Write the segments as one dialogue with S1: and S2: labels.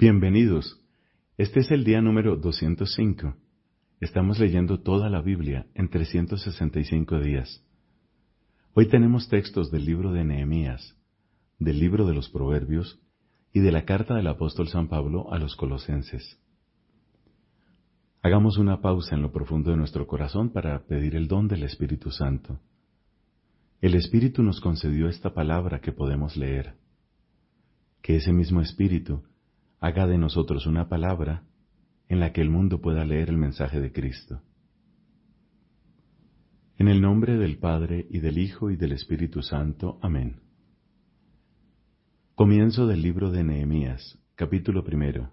S1: Bienvenidos. Este es el día número 205. Estamos leyendo toda la Biblia en 365 días. Hoy tenemos textos del libro de Nehemías, del libro de los Proverbios y de la carta del apóstol San Pablo a los colosenses. Hagamos una pausa en lo profundo de nuestro corazón para pedir el don del Espíritu Santo. El Espíritu nos concedió esta palabra que podemos leer. Que ese mismo Espíritu haga de nosotros una palabra en la que el mundo pueda leer el mensaje de Cristo. En el nombre del Padre y del Hijo y del Espíritu Santo. Amén. Comienzo del libro de Nehemías, capítulo primero.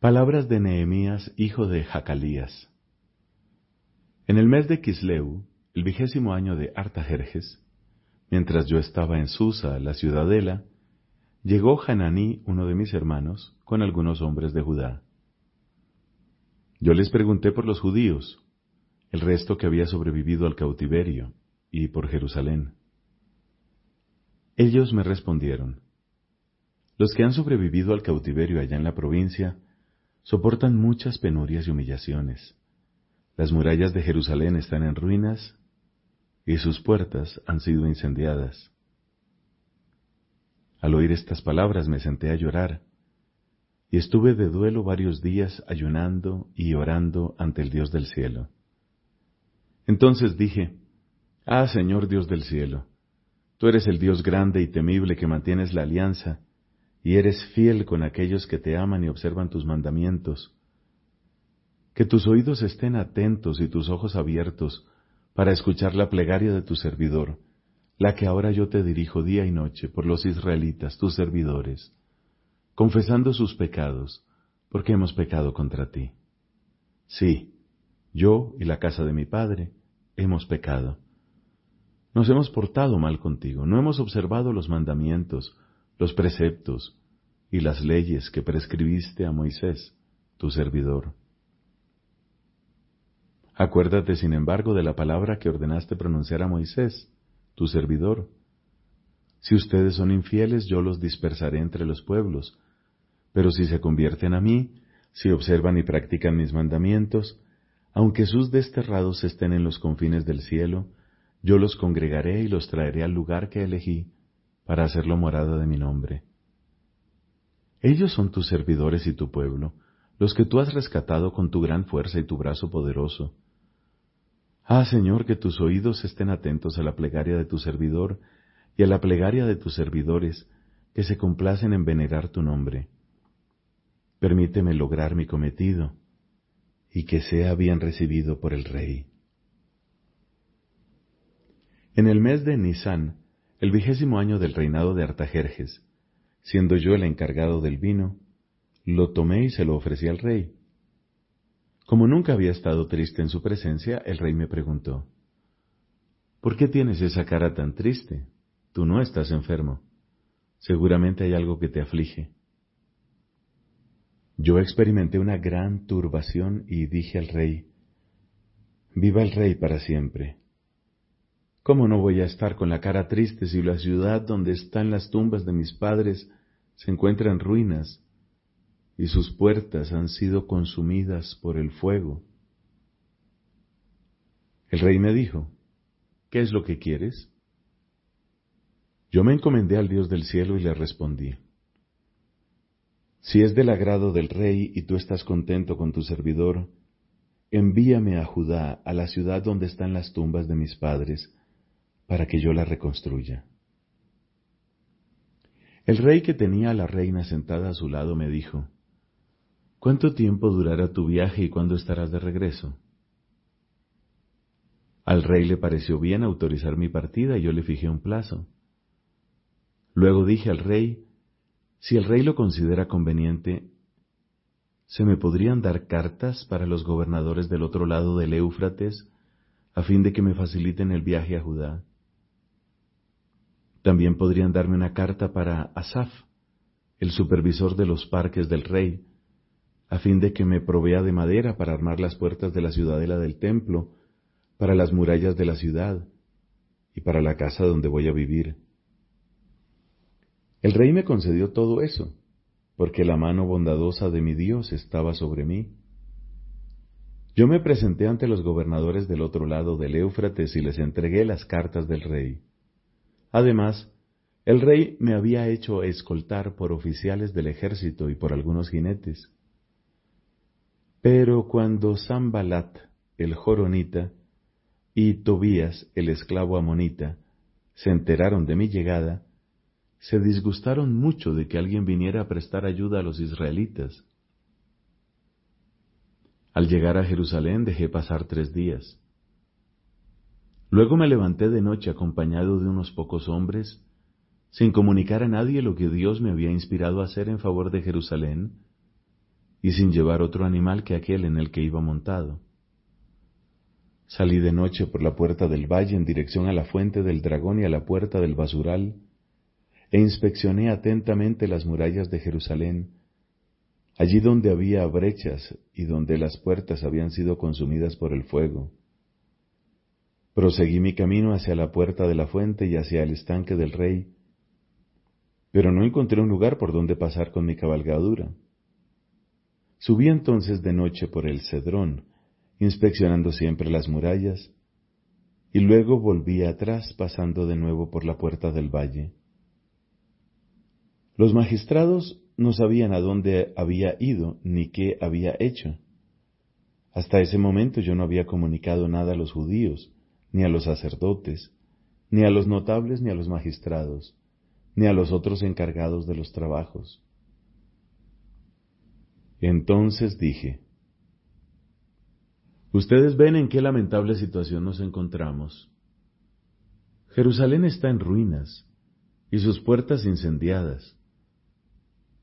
S1: Palabras de Nehemías, hijo de Jacalías. En el mes de Kisleu, el vigésimo año de Artajerjes, mientras yo estaba en Susa, la ciudadela, llegó Hananí, uno de mis hermanos, con algunos hombres de Judá. Yo les pregunté por los judíos, el resto que había sobrevivido al cautiverio, y por Jerusalén. Ellos me respondieron, los que han sobrevivido al cautiverio allá en la provincia soportan muchas penurias y humillaciones. Las murallas de Jerusalén están en ruinas y sus puertas han sido incendiadas. Al oír estas palabras me senté a llorar, y estuve de duelo varios días ayunando y orando ante el Dios del cielo. Entonces dije, Ah, Señor Dios del cielo, tú eres el Dios grande y temible que mantienes la alianza, y eres fiel con aquellos que te aman y observan tus mandamientos. Que tus oídos estén atentos y tus ojos abiertos para escuchar la plegaria de tu servidor, la que ahora yo te dirijo día y noche por los israelitas, tus servidores, confesando sus pecados, porque hemos pecado contra ti. Sí, yo y la casa de mi padre hemos pecado. Nos hemos portado mal contigo, no hemos observado los mandamientos, los preceptos y las leyes que prescribiste a Moisés, tu servidor. Acuérdate, sin embargo, de la palabra que ordenaste pronunciar a Moisés, tu servidor. Si ustedes son infieles, yo los dispersaré entre los pueblos, pero si se convierten a mí, si observan y practican mis mandamientos, aunque sus desterrados estén en los confines del cielo, yo los congregaré y los traeré al lugar que elegí para hacerlo morada de mi nombre. Ellos son tus servidores y tu pueblo, los que tú has rescatado con tu gran fuerza y tu brazo poderoso. Ah, Señor, que tus oídos estén atentos a la plegaria de tu servidor y a la plegaria de tus servidores, que se complacen en venerar tu nombre. Permíteme lograr mi cometido, y que sea bien recibido por el Rey. En el mes de Nisan, el vigésimo año del reinado de Artajerjes, siendo yo el encargado del vino, lo tomé y se lo ofrecí al rey. Como nunca había estado triste en su presencia, el rey me preguntó, ¿Por qué tienes esa cara tan triste? Tú no estás enfermo. Seguramente hay algo que te aflige. Yo experimenté una gran turbación y dije al rey, Viva el rey para siempre. ¿Cómo no voy a estar con la cara triste si la ciudad donde están las tumbas de mis padres se encuentra en ruinas y sus puertas han sido consumidas por el fuego. El rey me dijo, ¿qué es lo que quieres? Yo me encomendé al Dios del cielo y le respondí, si es del agrado del rey y tú estás contento con tu servidor, envíame a Judá, a la ciudad donde están las tumbas de mis padres, para que yo la reconstruya. El rey que tenía a la reina sentada a su lado me dijo, ¿Cuánto tiempo durará tu viaje y cuándo estarás de regreso? Al rey le pareció bien autorizar mi partida y yo le fijé un plazo. Luego dije al rey, si el rey lo considera conveniente, ¿se me podrían dar cartas para los gobernadores del otro lado del Éufrates a fin de que me faciliten el viaje a Judá? También podrían darme una carta para Asaf, el supervisor de los parques del rey, a fin de que me provea de madera para armar las puertas de la ciudadela del templo, para las murallas de la ciudad y para la casa donde voy a vivir. El rey me concedió todo eso, porque la mano bondadosa de mi Dios estaba sobre mí. Yo me presenté ante los gobernadores del otro lado del Éufrates y les entregué las cartas del rey. Además, el rey me había hecho escoltar por oficiales del ejército y por algunos jinetes. Pero cuando Sambalat, el joronita, y Tobías, el esclavo amonita, se enteraron de mi llegada, se disgustaron mucho de que alguien viniera a prestar ayuda a los israelitas. Al llegar a Jerusalén dejé pasar tres días. Luego me levanté de noche acompañado de unos pocos hombres, sin comunicar a nadie lo que Dios me había inspirado a hacer en favor de Jerusalén, y sin llevar otro animal que aquel en el que iba montado. Salí de noche por la puerta del valle en dirección a la fuente del dragón y a la puerta del basural, e inspeccioné atentamente las murallas de Jerusalén, allí donde había brechas y donde las puertas habían sido consumidas por el fuego. Proseguí mi camino hacia la puerta de la fuente y hacia el estanque del rey, pero no encontré un lugar por donde pasar con mi cabalgadura. Subí entonces de noche por el Cedrón, inspeccionando siempre las murallas, y luego volví atrás pasando de nuevo por la puerta del valle. Los magistrados no sabían a dónde había ido ni qué había hecho. Hasta ese momento yo no había comunicado nada a los judíos, ni a los sacerdotes, ni a los notables ni a los magistrados, ni a los otros encargados de los trabajos. Entonces dije, Ustedes ven en qué lamentable situación nos encontramos. Jerusalén está en ruinas y sus puertas incendiadas.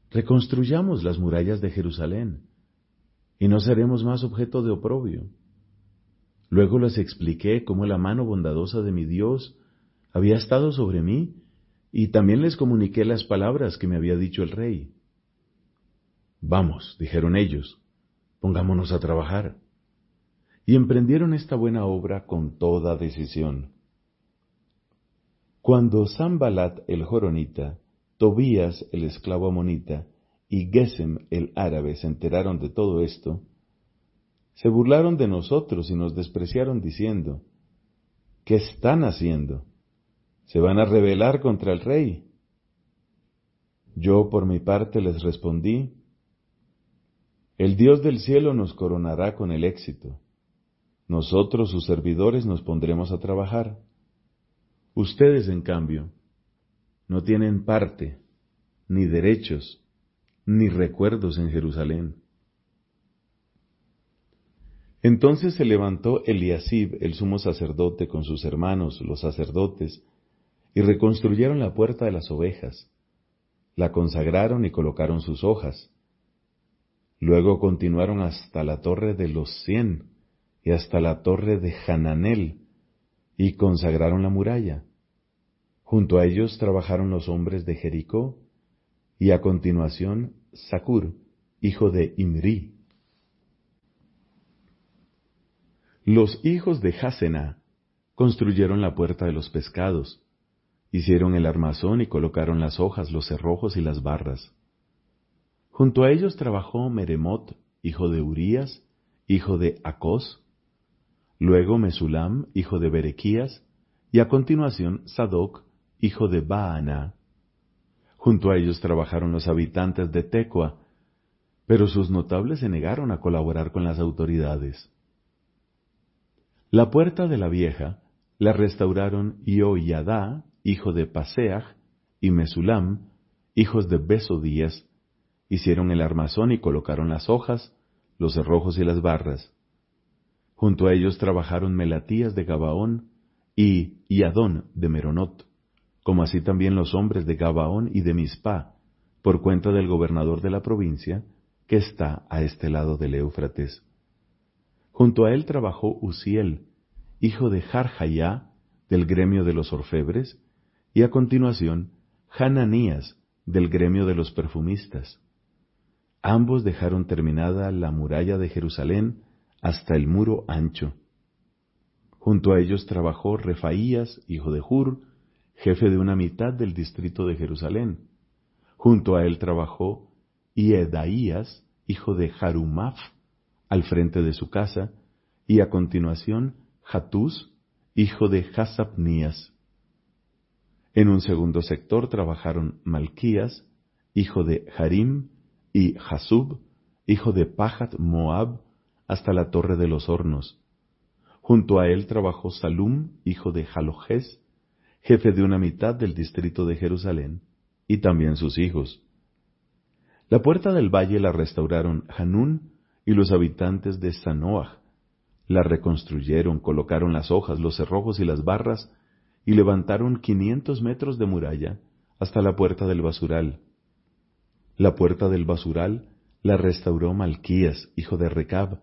S1: Reconstruyamos las murallas de Jerusalén y no seremos más objeto de oprobio. Luego les expliqué cómo la mano bondadosa de mi Dios había estado sobre mí y también les comuniqué las palabras que me había dicho el rey. Vamos, dijeron ellos, pongámonos a trabajar y emprendieron esta buena obra con toda decisión. Cuando Sambalat el Joronita, Tobías el esclavo amonita y Gesem el árabe se enteraron de todo esto, se burlaron de nosotros y nos despreciaron diciendo, ¿qué están haciendo? ¿Se van a rebelar contra el rey? Yo por mi parte les respondí, el Dios del cielo nos coronará con el éxito. Nosotros, sus servidores, nos pondremos a trabajar. Ustedes, en cambio, no tienen parte, ni derechos, ni recuerdos en Jerusalén. Entonces se levantó Eliasib, el sumo sacerdote, con sus hermanos, los sacerdotes, y reconstruyeron la puerta de las ovejas, la consagraron y colocaron sus hojas. Luego continuaron hasta la torre de los cien, y hasta la torre de Hananel, y consagraron la muralla. Junto a ellos trabajaron los hombres de Jericó, y a continuación Sacur, hijo de Imri. Los hijos de Hasena construyeron la puerta de los pescados, hicieron el armazón y colocaron las hojas, los cerrojos y las barras. Junto a ellos trabajó Meremot, hijo de Urías, hijo de Acos, luego Mesulam, hijo de Berequías, y a continuación Sadoc, hijo de Baana. Junto a ellos trabajaron los habitantes de Tecoa, pero sus notables se negaron a colaborar con las autoridades. La puerta de la vieja la restauraron Ioyadá, hijo de Paseach, y Mesulam, hijos de Besodías, hicieron el armazón y colocaron las hojas, los cerrojos y las barras. Junto a ellos trabajaron Melatías de Gabaón y Iadón de Meronot, como así también los hombres de Gabaón y de Mispa, por cuenta del gobernador de la provincia, que está a este lado del Éufrates. Junto a él trabajó Uziel, hijo de Jarjayá, del gremio de los orfebres, y a continuación Hananías, del gremio de los perfumistas. Ambos dejaron terminada la muralla de Jerusalén hasta el muro ancho. Junto a ellos trabajó Refaías, hijo de Hur, jefe de una mitad del distrito de Jerusalén, Junto a él trabajó Iedaías, hijo de Harumaf, al frente de su casa, y a continuación Hatús, hijo de Hasabnías. En un segundo sector trabajaron Malquías, hijo de Harim, y Hasub, hijo de Pahat Moab, hasta la torre de los hornos. Junto a él trabajó Salum, hijo de Jalojes, jefe de una mitad del distrito de Jerusalén, y también sus hijos. La puerta del valle la restauraron Hanún y los habitantes de Sanoah. La reconstruyeron, colocaron las hojas, los cerrojos y las barras, y levantaron quinientos metros de muralla hasta la puerta del basural. La puerta del basural la restauró Malquías, hijo de Recab,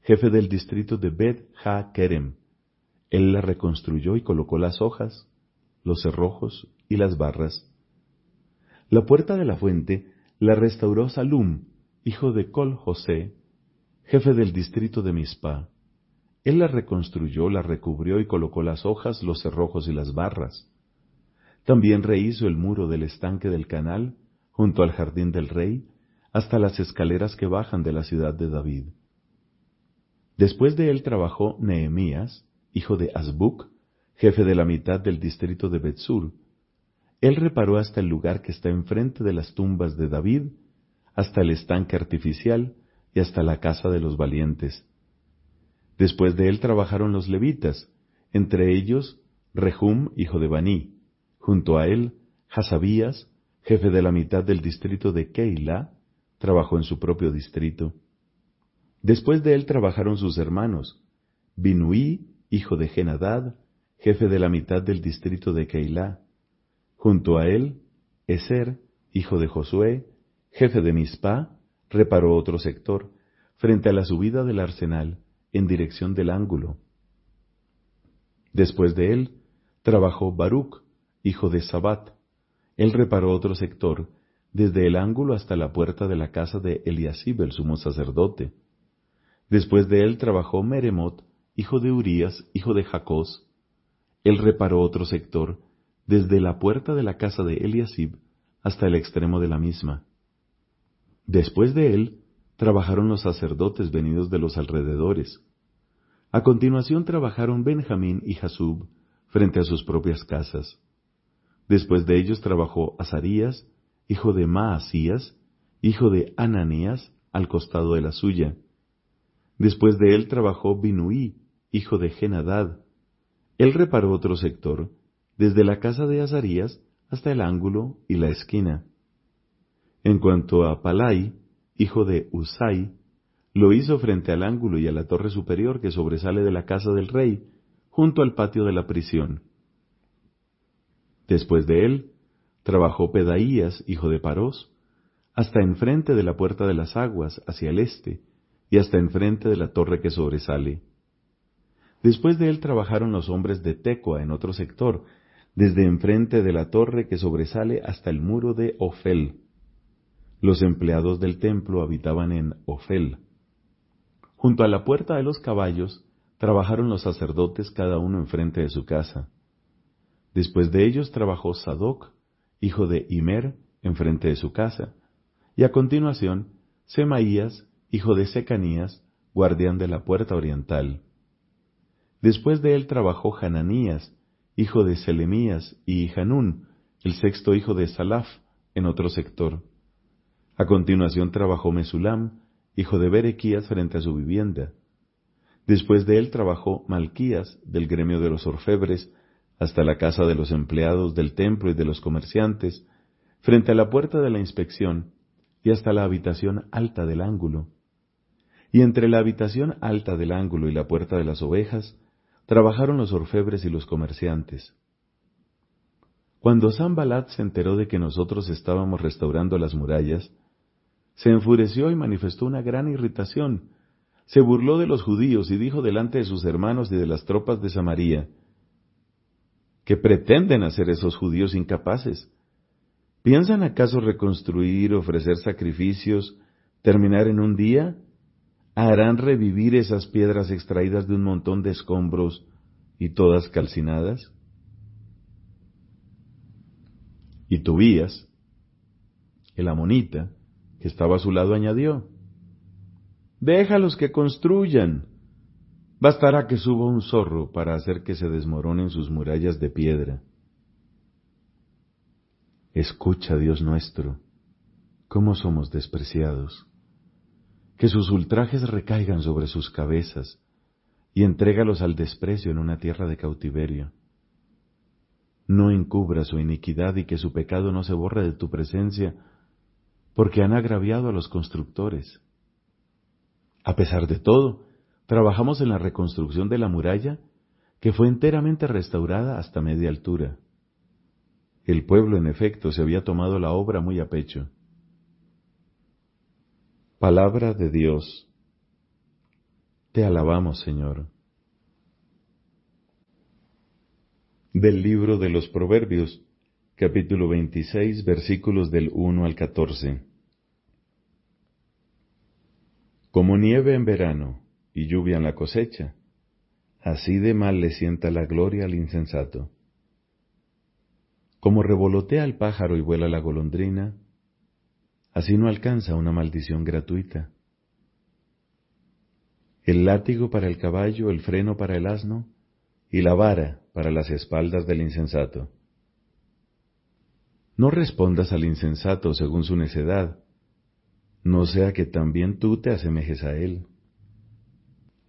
S1: jefe del distrito de Bet Ha Kerem. Él la reconstruyó y colocó las hojas, los cerrojos y las barras. La puerta de la fuente la restauró Salum, hijo de Col José, jefe del distrito de Mispa. Él la reconstruyó, la recubrió y colocó las hojas, los cerrojos y las barras. También rehizo el muro del estanque del canal, junto al jardín del rey, hasta las escaleras que bajan de la ciudad de David. Después de él trabajó Nehemías, hijo de Azbuc, jefe de la mitad del distrito de Betzur. Él reparó hasta el lugar que está enfrente de las tumbas de David, hasta el estanque artificial y hasta la casa de los valientes. Después de él trabajaron los levitas, entre ellos Rehum, hijo de Baní, junto a él Hasabías, jefe de la mitad del distrito de Keila, trabajó en su propio distrito. Después de él trabajaron sus hermanos, Binuí, hijo de Genadad, jefe de la mitad del distrito de Keila. Junto a él, Eser, hijo de Josué, jefe de Mispa, reparó otro sector, frente a la subida del arsenal, en dirección del ángulo. Después de él, trabajó Baruch, hijo de Sabat. Él reparó otro sector, desde el ángulo hasta la puerta de la casa de Eliasib, el sumo sacerdote. Después de él trabajó Meremot, hijo de Urías, hijo de Jacós. Él reparó otro sector, desde la puerta de la casa de Eliasib hasta el extremo de la misma. Después de él, trabajaron los sacerdotes venidos de los alrededores. A continuación trabajaron Benjamín y Jasub frente a sus propias casas. Después de ellos trabajó Azarías, hijo de Maasías, hijo de Ananías, al costado de la suya. Después de él trabajó Binuí, hijo de Genadad. Él reparó otro sector, desde la casa de Azarías hasta el ángulo y la esquina. En cuanto a Palai, hijo de Usai, lo hizo frente al ángulo y a la torre superior que sobresale de la casa del rey, junto al patio de la prisión. Después de él, trabajó Pedaías, hijo de Parós, hasta enfrente de la puerta de las aguas, hacia el este, y hasta enfrente de la torre que sobresale. Después de él trabajaron los hombres de Tecoa en otro sector, desde enfrente de la torre que sobresale hasta el muro de Ofel. Los empleados del templo habitaban en Ofel. Junto a la puerta de los caballos trabajaron los sacerdotes cada uno enfrente de su casa. Después de ellos trabajó Sadoc, hijo de Imer, enfrente de su casa, y a continuación Semaías, hijo de Secanías, guardián de la puerta oriental. Después de él trabajó Hananías, hijo de Selemías, y Hanún, el sexto hijo de Salaf, en otro sector. A continuación trabajó Mesulam, hijo de Berequías, frente a su vivienda. Después de él trabajó Malquías, del gremio de los orfebres, hasta la casa de los empleados del templo y de los comerciantes, frente a la puerta de la inspección, y hasta la habitación alta del ángulo. Y entre la habitación alta del ángulo y la puerta de las ovejas, trabajaron los orfebres y los comerciantes. Cuando Sambalat se enteró de que nosotros estábamos restaurando las murallas, se enfureció y manifestó una gran irritación. Se burló de los judíos y dijo delante de sus hermanos y de las tropas de Samaria, ¿qué pretenden hacer esos judíos incapaces? ¿Piensan acaso reconstruir, ofrecer sacrificios, terminar en un día? ¿Harán revivir esas piedras extraídas de un montón de escombros y todas calcinadas? Y Tobías, el amonita, que estaba a su lado, añadió, Déjalos que construyan. Bastará que suba un zorro para hacer que se desmoronen sus murallas de piedra. Escucha, Dios nuestro, cómo somos despreciados. Que sus ultrajes recaigan sobre sus cabezas y entrégalos al desprecio en una tierra de cautiverio. No encubra su iniquidad y que su pecado no se borre de tu presencia, porque han agraviado a los constructores. A pesar de todo, trabajamos en la reconstrucción de la muralla, que fue enteramente restaurada hasta media altura. El pueblo, en efecto, se había tomado la obra muy a pecho. Palabra de Dios. Te alabamos, Señor. Del libro de los Proverbios, capítulo 26, versículos del 1 al 14. Como nieve en verano y lluvia en la cosecha, así de mal le sienta la gloria al insensato. Como revolotea el pájaro y vuela la golondrina, así no alcanza una maldición gratuita. El látigo para el caballo, el freno para el asno, y la vara para las espaldas del insensato. No respondas al insensato según su necedad, no sea que también tú te asemejes a él.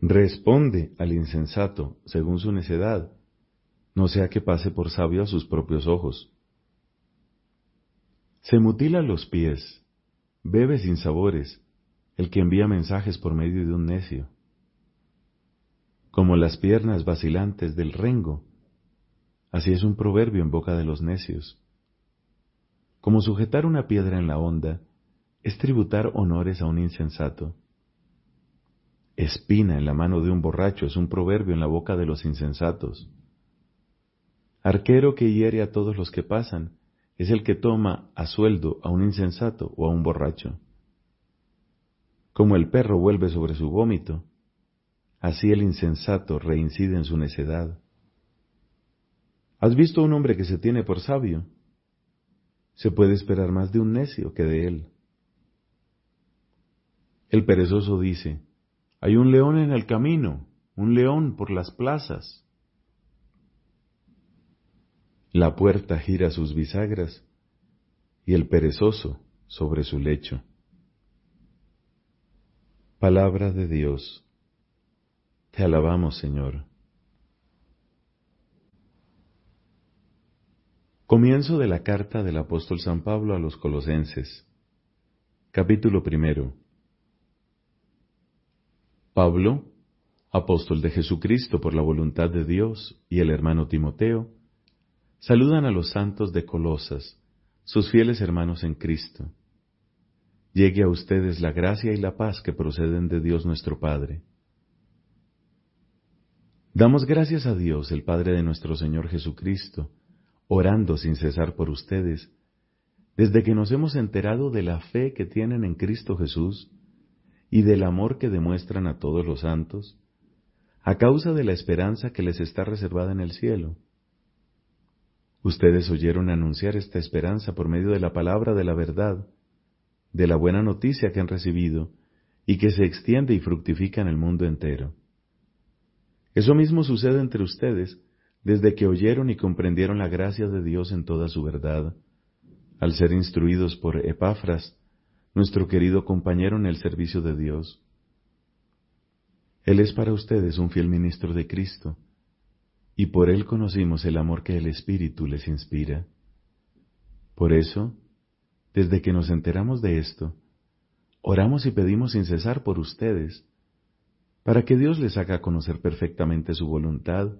S1: Responde al insensato según su necedad, no sea que pase por sabio a sus propios ojos. Se mutila los pies, bebe sin sabores, el que envía mensajes por medio de un necio. Como las piernas vacilantes del rengo, así es un proverbio en boca de los necios. Como sujetar una piedra en la onda, es tributar honores a un insensato. Espina en la mano de un borracho es un proverbio en la boca de los insensatos. Arquero que hiere a todos los que pasan es el que toma a sueldo a un insensato o a un borracho. Como el perro vuelve sobre su vómito, así el insensato reincide en su necedad. ¿Has visto a un hombre que se tiene por sabio? Se puede esperar más de un necio que de él. El perezoso dice, hay un león en el camino, un león por las plazas. La puerta gira sus bisagras y el perezoso sobre su lecho. Palabra de Dios. Te alabamos, Señor. Comienzo de la carta del apóstol San Pablo a los Colosenses. Capítulo primero. Pablo, apóstol de Jesucristo por la voluntad de Dios, y el hermano Timoteo, Saludan a los santos de Colosas, sus fieles hermanos en Cristo. Llegue a ustedes la gracia y la paz que proceden de Dios nuestro Padre. Damos gracias a Dios, el Padre de nuestro Señor Jesucristo, orando sin cesar por ustedes, desde que nos hemos enterado de la fe que tienen en Cristo Jesús y del amor que demuestran a todos los santos, a causa de la esperanza que les está reservada en el cielo Ustedes oyeron anunciar esta esperanza por medio de la palabra de la verdad, de la buena noticia que han recibido y que se extiende y fructifica en el mundo entero. Eso mismo sucede entre ustedes desde que oyeron y comprendieron la gracia de Dios en toda su verdad, al ser instruidos por Epafras, nuestro querido compañero en el servicio de Dios. Él es para ustedes un fiel ministro de Cristo, y por él conocimos el amor que el Espíritu les inspira. Por eso, desde que nos enteramos de esto, oramos y pedimos sin cesar por ustedes, para que Dios les haga conocer perfectamente su voluntad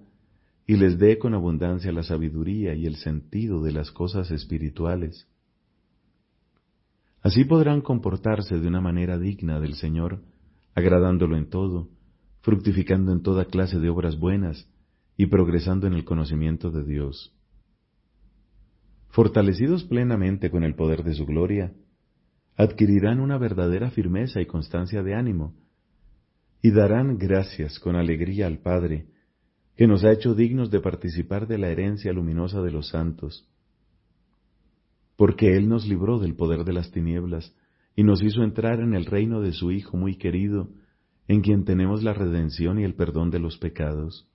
S1: y les dé con abundancia la sabiduría y el sentido de las cosas espirituales. Así podrán comportarse de una manera digna del Señor, agradándolo en todo, fructificando en toda clase de obras buenas, y progresando en el conocimiento de Dios. Fortalecidos plenamente con el poder de su gloria, adquirirán una verdadera firmeza y constancia de ánimo, y darán gracias con alegría al Padre, que nos ha hecho dignos de participar de la herencia luminosa de los santos. Porque Él nos libró del poder de las tinieblas y nos hizo entrar en el reino de su Hijo muy querido, en quien tenemos la redención y el perdón de los pecados.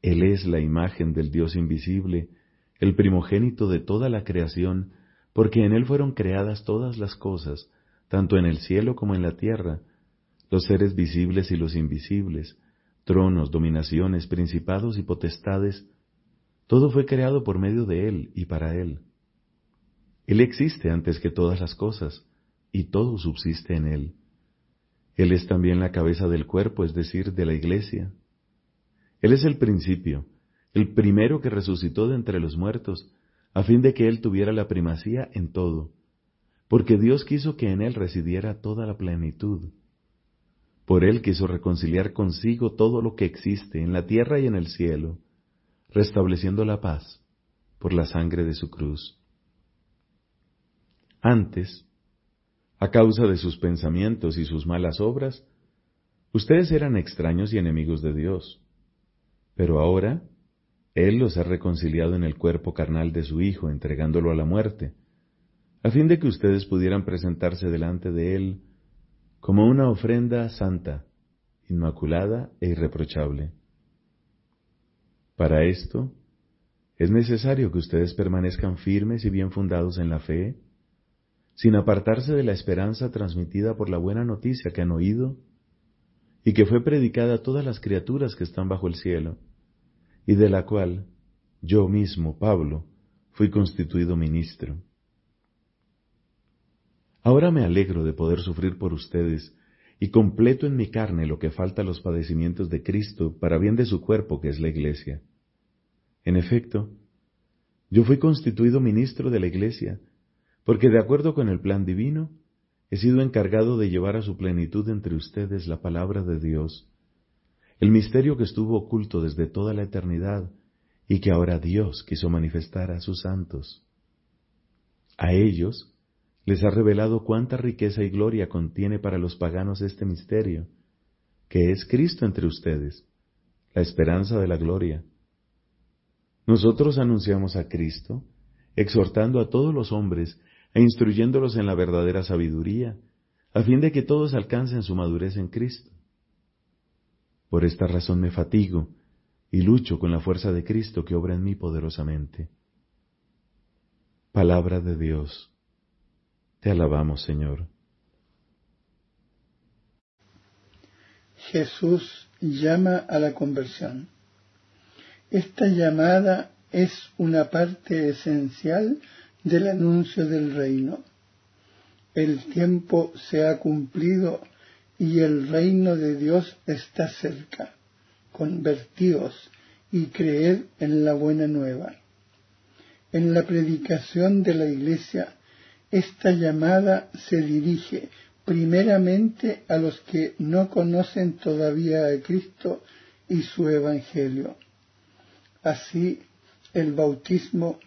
S1: Él es la imagen del Dios invisible, el primogénito de toda la creación, porque en Él fueron creadas todas las cosas, tanto en el cielo como en la tierra, los seres visibles y los invisibles, tronos, dominaciones, principados y potestades, todo fue creado por medio de Él y para Él. Él existe antes que todas las cosas, y todo subsiste en Él. Él es también la cabeza del cuerpo, es decir, de la iglesia. Él es el principio, el primero que resucitó de entre los muertos, a fin de que Él tuviera la primacía en todo, porque Dios quiso que en Él residiera toda la plenitud. Por Él quiso reconciliar consigo todo lo que existe en la tierra y en el cielo, restableciendo la paz por la sangre de su cruz. Antes, a causa de sus pensamientos y sus malas obras, ustedes eran extraños y enemigos de Dios. Pero ahora, Él los ha reconciliado en el cuerpo carnal de su Hijo, entregándolo a la muerte, a fin de que ustedes pudieran presentarse delante de Él como una ofrenda santa, inmaculada e irreprochable. Para esto, es necesario que ustedes permanezcan firmes y bien fundados en la fe, sin apartarse de la esperanza transmitida por la buena noticia que han oído y que fue predicada a todas las criaturas que están bajo el cielo, y de la cual yo mismo, Pablo, fui constituido ministro. Ahora me alegro de poder sufrir por ustedes y completo en mi carne lo que falta a los padecimientos de Cristo para bien de su cuerpo que es la Iglesia. En efecto, yo fui constituido ministro de la Iglesia, porque de acuerdo con el plan divino, he sido encargado de llevar a su plenitud entre ustedes la palabra de Dios, el misterio que estuvo oculto desde toda la eternidad y que ahora Dios quiso manifestar a sus santos. A ellos les ha revelado cuánta riqueza y gloria contiene para los paganos este misterio, que es Cristo entre ustedes, la esperanza de la gloria. Nosotros anunciamos a Cristo, exhortando a todos los hombres e instruyéndolos en la verdadera sabiduría, a fin de que todos alcancen su madurez en Cristo. Por esta razón me fatigo y lucho con la fuerza de Cristo que obra en mí poderosamente. Palabra de Dios. Te alabamos, Señor.
S2: Jesús llama a la conversión. Esta llamada es una parte esencial del anuncio del reino. El tiempo se ha cumplido y el reino de Dios está cerca. Convertíos y creed en la buena nueva. En la predicación de la Iglesia, esta llamada se dirige primeramente a los que no conocen todavía a Cristo y su Evangelio. Así, el bautismo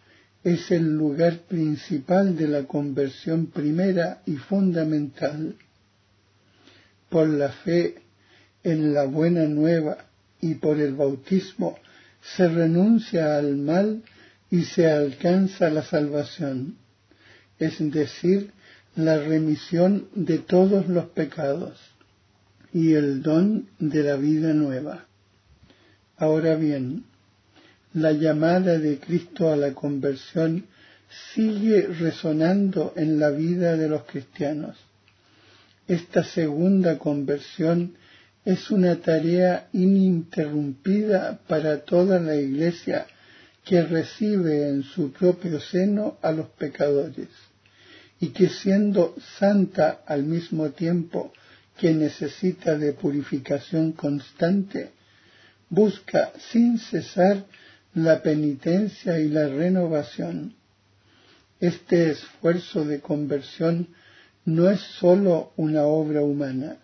S2: es el lugar principal de la conversión primera y fundamental. Por la fe en la buena nueva y por el bautismo se renuncia al mal y se alcanza la salvación, es decir, la remisión de todos los pecados y el don de la vida nueva. Ahora bien, la llamada de Cristo a la conversión sigue resonando en la vida de los cristianos. Esta segunda conversión es una tarea ininterrumpida para toda la Iglesia que recibe en su propio seno a los pecadores y que siendo santa al mismo tiempo que necesita de purificación constante, busca sin cesar la penitencia y la renovación. Este esfuerzo de conversión no es sólo una obra humana,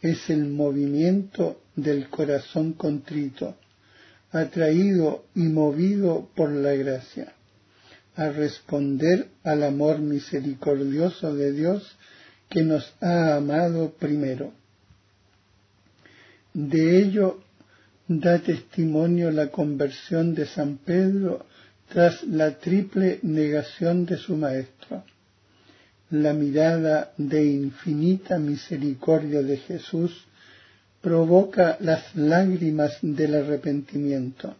S2: es el movimiento del corazón contrito, atraído y movido por la gracia, a responder al amor misericordioso de Dios que nos ha amado primero. De ello da testimonio la conversión de San Pedro tras la triple negación de su Maestro. La mirada de infinita misericordia de Jesús provoca las lágrimas del arrepentimiento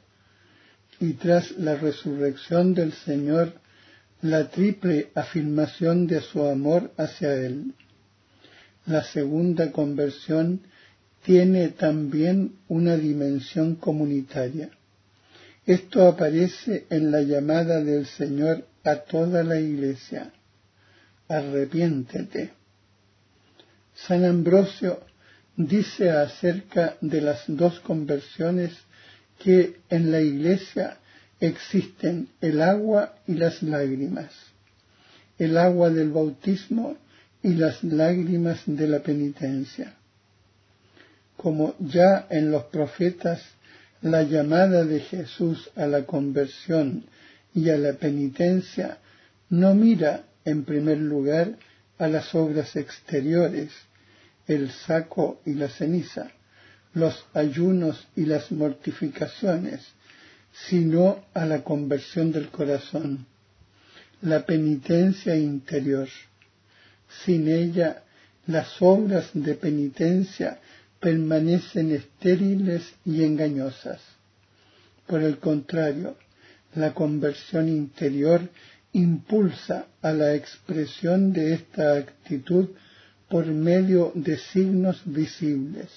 S2: y tras la resurrección del Señor la triple afirmación de su amor hacia Él. La segunda conversión tiene también una dimensión comunitaria. Esto aparece en la llamada del Señor a toda la iglesia. Arrepiéntete. San Ambrosio dice acerca de las dos conversiones que en la iglesia existen el agua y las lágrimas, el agua del bautismo y las lágrimas de la penitencia. Como ya en los profetas la llamada de Jesús a la conversión y a la penitencia no mira en primer lugar a las obras exteriores, el saco y la ceniza, los ayunos y las mortificaciones, sino a la conversión del corazón, la penitencia interior. Sin ella, las obras de penitencia permanecen estériles y engañosas. Por el contrario, la conversión interior impulsa a la expresión de esta actitud por medio de signos visibles,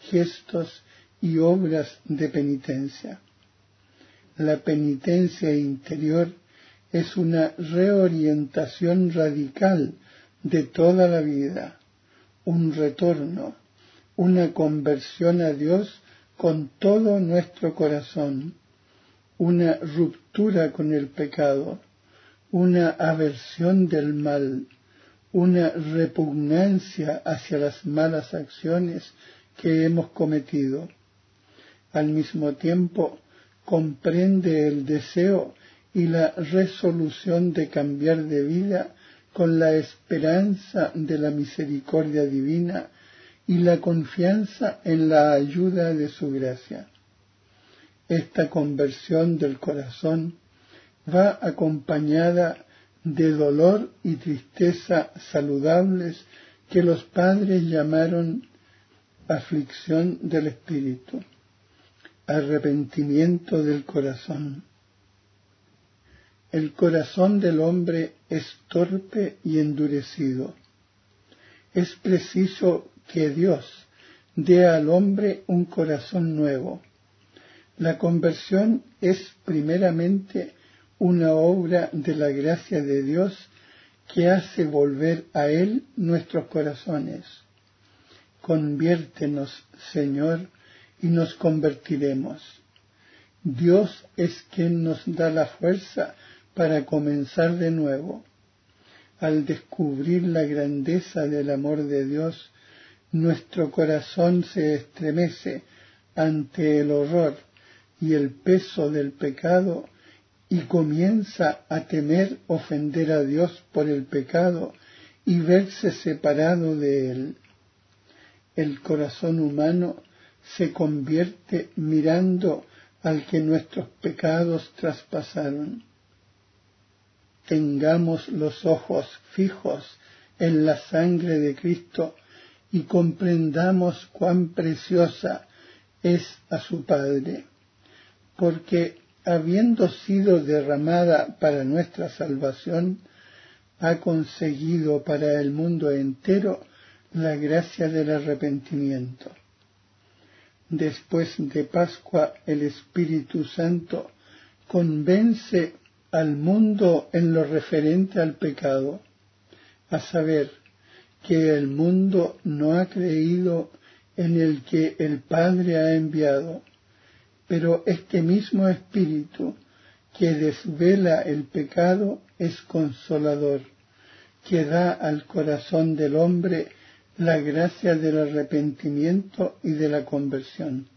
S2: gestos y obras de penitencia. La penitencia interior es una reorientación radical de toda la vida, un retorno, una conversión a Dios con todo nuestro corazón, una ruptura con el pecado, una aversión del mal, una repugnancia hacia las malas acciones que hemos cometido. Al mismo tiempo, comprende el deseo y la resolución de cambiar de vida con la esperanza de la misericordia divina y la confianza en la ayuda de su gracia. Esta conversión del corazón va acompañada de dolor y tristeza saludables que los padres llamaron aflicción del espíritu, arrepentimiento del corazón. El corazón del hombre es torpe y endurecido. Es preciso que Dios dé al hombre un corazón nuevo. La conversión es primeramente una obra de la gracia de Dios que hace volver a Él nuestros corazones. Conviértenos, Señor, y nos convertiremos. Dios es quien nos da la fuerza para comenzar de nuevo. Al descubrir la grandeza del amor de Dios, nuestro corazón se estremece ante el horror y el peso del pecado y comienza a temer ofender a Dios por el pecado y verse separado de Él. El corazón humano se convierte mirando al que nuestros pecados traspasaron. Tengamos los ojos fijos en la sangre de Cristo y comprendamos cuán preciosa es a su Padre, porque habiendo sido derramada para nuestra salvación, ha conseguido para el mundo entero la gracia del arrepentimiento. Después de Pascua el Espíritu Santo convence al mundo en lo referente al pecado, a saber, que el mundo no ha creído en el que el Padre ha enviado, pero este mismo Espíritu que desvela el pecado es consolador, que da al corazón del hombre la gracia del arrepentimiento y de la conversión.